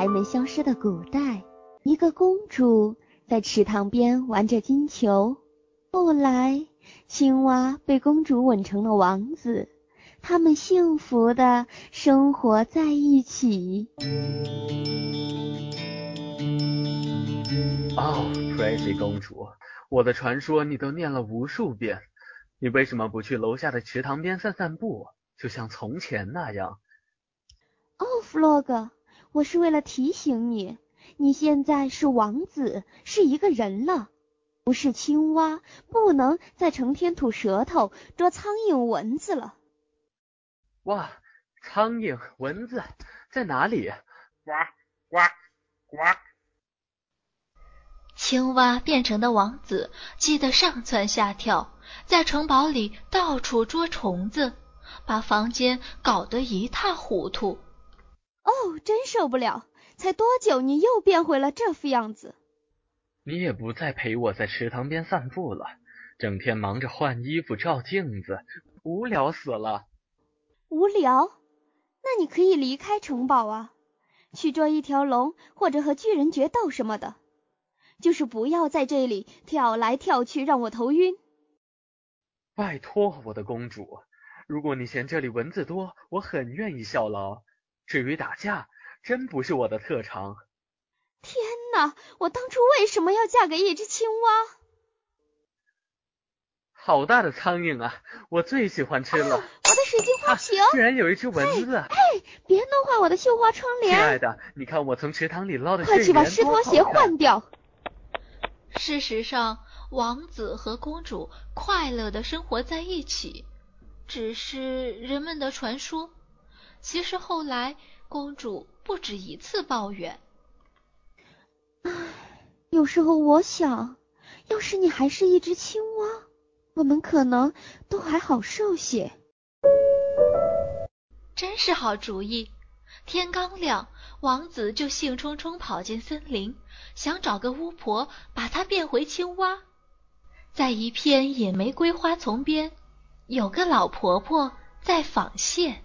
还没消失的古代，一个公主在池塘边玩着金球。后来，青蛙被公主吻成了王子，他们幸福的生活在一起。哦，Crazy 公主，我的传说你都念了无数遍，你为什么不去楼下的池塘边散散步，就像从前那样？哦，Frog，我是为了提醒你，你现在是王子，是一个人了，不是青蛙，不能再成天吐舌头捉苍蝇蚊子了。哇，苍蝇蚊子在哪里？呱呱呱！青蛙变成的王子气得上蹿下跳，在城堡里到处捉虫子，把房间搞得一塌糊涂。哦，真受不了！才多久，你又变回了这副样子？你也不再陪我在池塘边散步了，整天忙着换衣服、照镜子，无聊死了。无聊？那你可以离开城堡啊，去捉一条龙，或者和巨人决斗什么的。就是不要在这里跳来跳去，让我头晕。拜托，我的公主，如果你嫌这里蚊子多，我很愿意效劳。至于打架，真不是我的特长。天哪！我当初为什么要嫁给一只青蛙？好大的苍蝇啊！我最喜欢吃了。我的水晶花瓶居然有一只蚊子！哎，别弄坏我的绣花窗帘。亲爱的，你看我从池塘里捞的快去把湿拖鞋换掉。事实上，王子和公主快乐的生活在一起，只是人们的传说。其实后来，公主不止一次抱怨：“唉，有时候我想，要是你还是一只青蛙，我们可能都还好受些。”真是好主意！天刚亮，王子就兴冲冲跑进森林，想找个巫婆把他变回青蛙。在一片野玫瑰花丛边，有个老婆婆在纺线。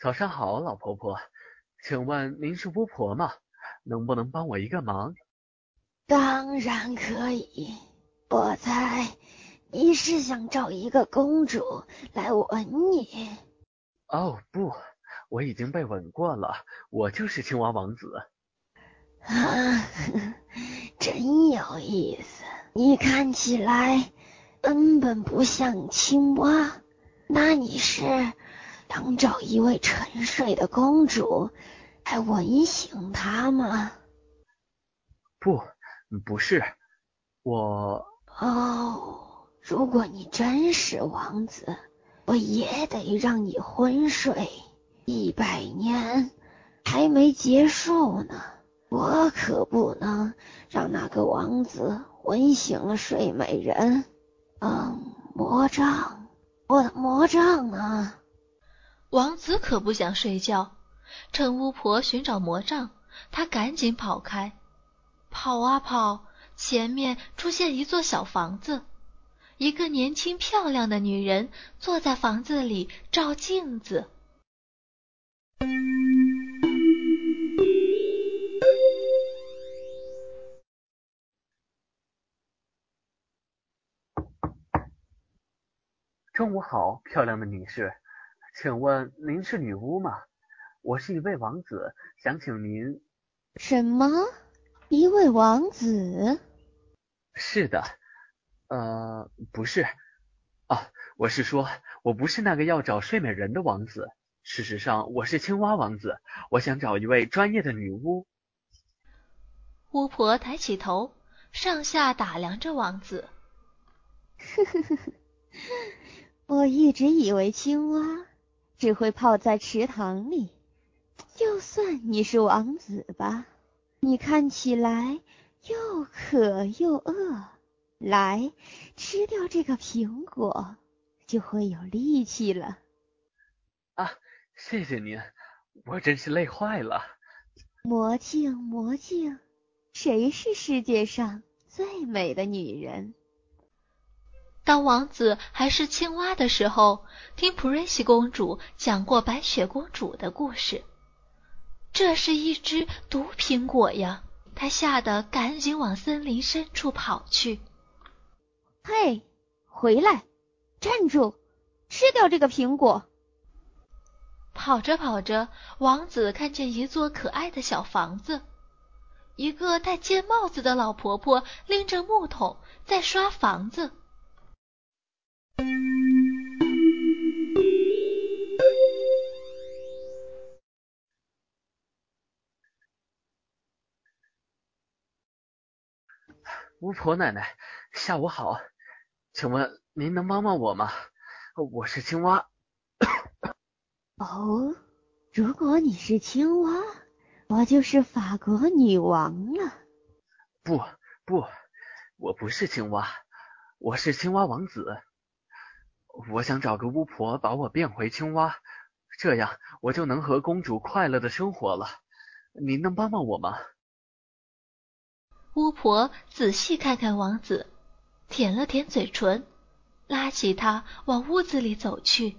早上好，老婆婆，请问您是巫婆吗？能不能帮我一个忙？当然可以。我猜你是想找一个公主来吻你。哦不，我已经被吻过了，我就是青蛙王子。啊，真有意思。你看起来根本不像青蛙，那你是？想找一位沉睡的公主来吻醒她吗？不，不是，我。哦，如果你真是王子，我也得让你昏睡一百年，还没结束呢。我可不能让那个王子吻醒了睡美人。嗯，魔杖，我的魔杖呢？王子可不想睡觉，趁巫婆寻找魔杖，他赶紧跑开。跑啊跑，前面出现一座小房子，一个年轻漂亮的女人坐在房子里照镜子。中午好，漂亮的女士。请问您是女巫吗？我是一位王子，想请您。什么？一位王子？是的，呃，不是。啊，我是说，我不是那个要找睡美人的王子。事实上，我是青蛙王子。我想找一位专业的女巫。巫婆抬起头，上下打量着王子。呵呵呵呵，我一直以为青蛙。只会泡在池塘里。就算你是王子吧，你看起来又渴又饿，来吃掉这个苹果，就会有力气了。啊，谢谢您，我真是累坏了。魔镜，魔镜，谁是世界上最美的女人？当王子还是青蛙的时候，听普瑞西公主讲过白雪公主的故事。这是一只毒苹果呀！他吓得赶紧往森林深处跑去。嘿，回来！站住！吃掉这个苹果！跑着跑着，王子看见一座可爱的小房子，一个戴尖帽子的老婆婆拎着木桶在刷房子。巫婆奶奶，下午好，请问您能帮帮我吗？我是青蛙。哦，如果你是青蛙，我就是法国女王了。不不，我不是青蛙，我是青蛙王子。我想找个巫婆把我变回青蛙，这样我就能和公主快乐的生活了。您能帮帮我吗？巫婆仔细看看王子，舔了舔嘴唇，拉起他往屋子里走去。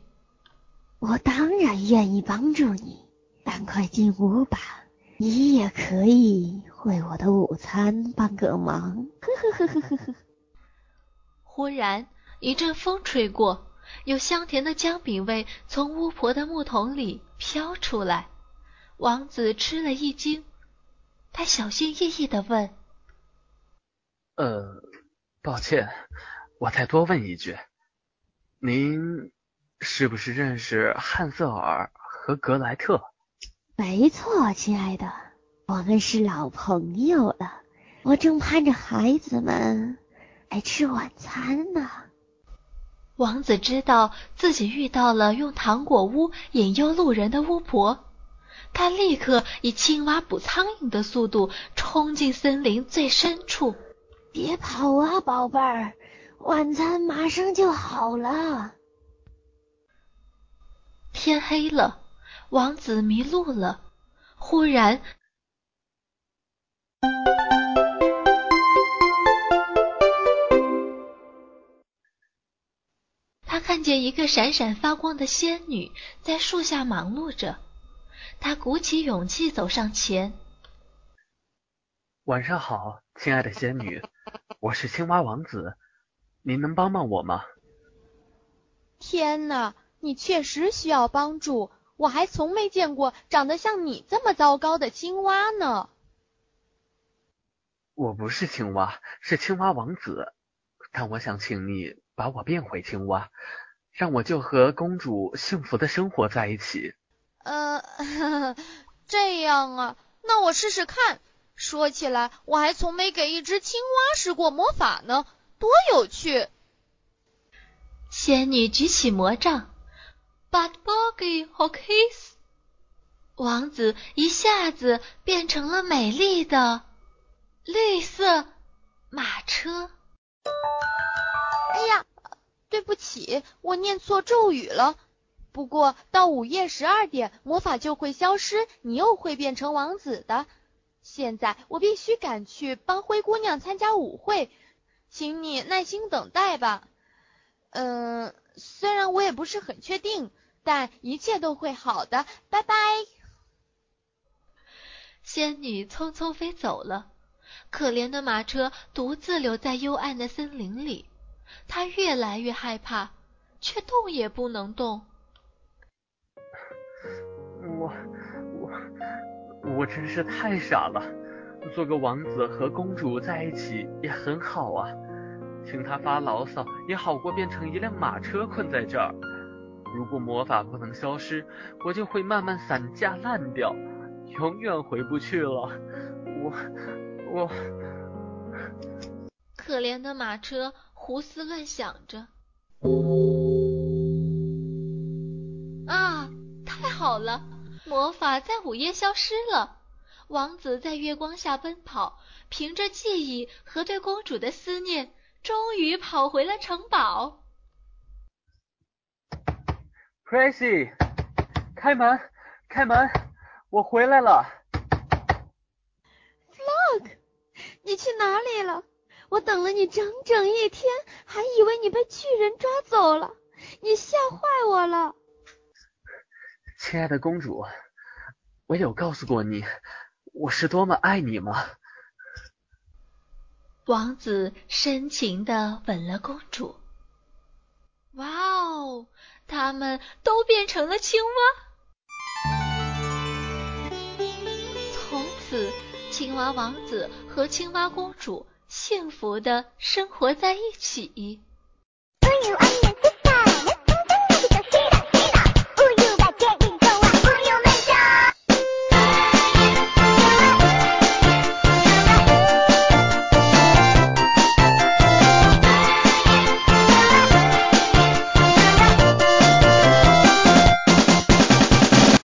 我当然愿意帮助你，赶快进屋吧。你也可以为我的午餐帮个忙。呵呵呵呵呵呵。忽然一阵风吹过，有香甜的姜饼味从巫婆的木桶里飘出来。王子吃了一惊，他小心翼翼的问。呃，抱歉，我再多问一句，您是不是认识汉瑟尔和格莱特？没错，亲爱的，我们是老朋友了。我正盼着孩子们来吃晚餐呢。王子知道自己遇到了用糖果屋引诱路人的巫婆，他立刻以青蛙捕苍蝇的速度冲进森林最深处。别跑啊，宝贝儿，晚餐马上就好了。天黑了，王子迷路了。忽然，他看见一个闪闪发光的仙女在树下忙碌着。他鼓起勇气走上前。晚上好，亲爱的仙女。我是青蛙王子，您能帮帮我吗？天哪，你确实需要帮助！我还从没见过长得像你这么糟糕的青蛙呢。我不是青蛙，是青蛙王子，但我想请你把我变回青蛙，让我就和公主幸福的生活在一起。呃，这样啊，那我试试看。说起来，我还从没给一只青蛙施过魔法呢，多有趣！仙女举起魔杖，But Boggy h o k i s 王子一下子变成了美丽的绿色马车。哎呀，对不起，我念错咒语了。不过到午夜十二点，魔法就会消失，你又会变成王子的。现在我必须赶去帮灰姑娘参加舞会，请你耐心等待吧。嗯，虽然我也不是很确定，但一切都会好的。拜拜。仙女匆匆飞走了，可怜的马车独自留在幽暗的森林里，它越来越害怕，却动也不能动。我。我我真是太傻了，做个王子和公主在一起也很好啊，听他发牢骚也好过变成一辆马车困在这儿。如果魔法不能消失，我就会慢慢散架烂掉，永远回不去了。我我，可怜的马车胡思乱想着。啊，太好了！魔法在午夜消失了，王子在月光下奔跑，凭着记忆和对公主的思念，终于跑回了城堡。Crazy，开门，开门，我回来了。Flock，你去哪里了？我等了你整整一天，还以为你被巨人抓走了，你吓坏我了。亲爱的公主，我有告诉过你我是多么爱你吗？王子深情的吻了公主。哇哦，他们都变成了青蛙。从此，青蛙王子和青蛙公主幸福的生活在一起。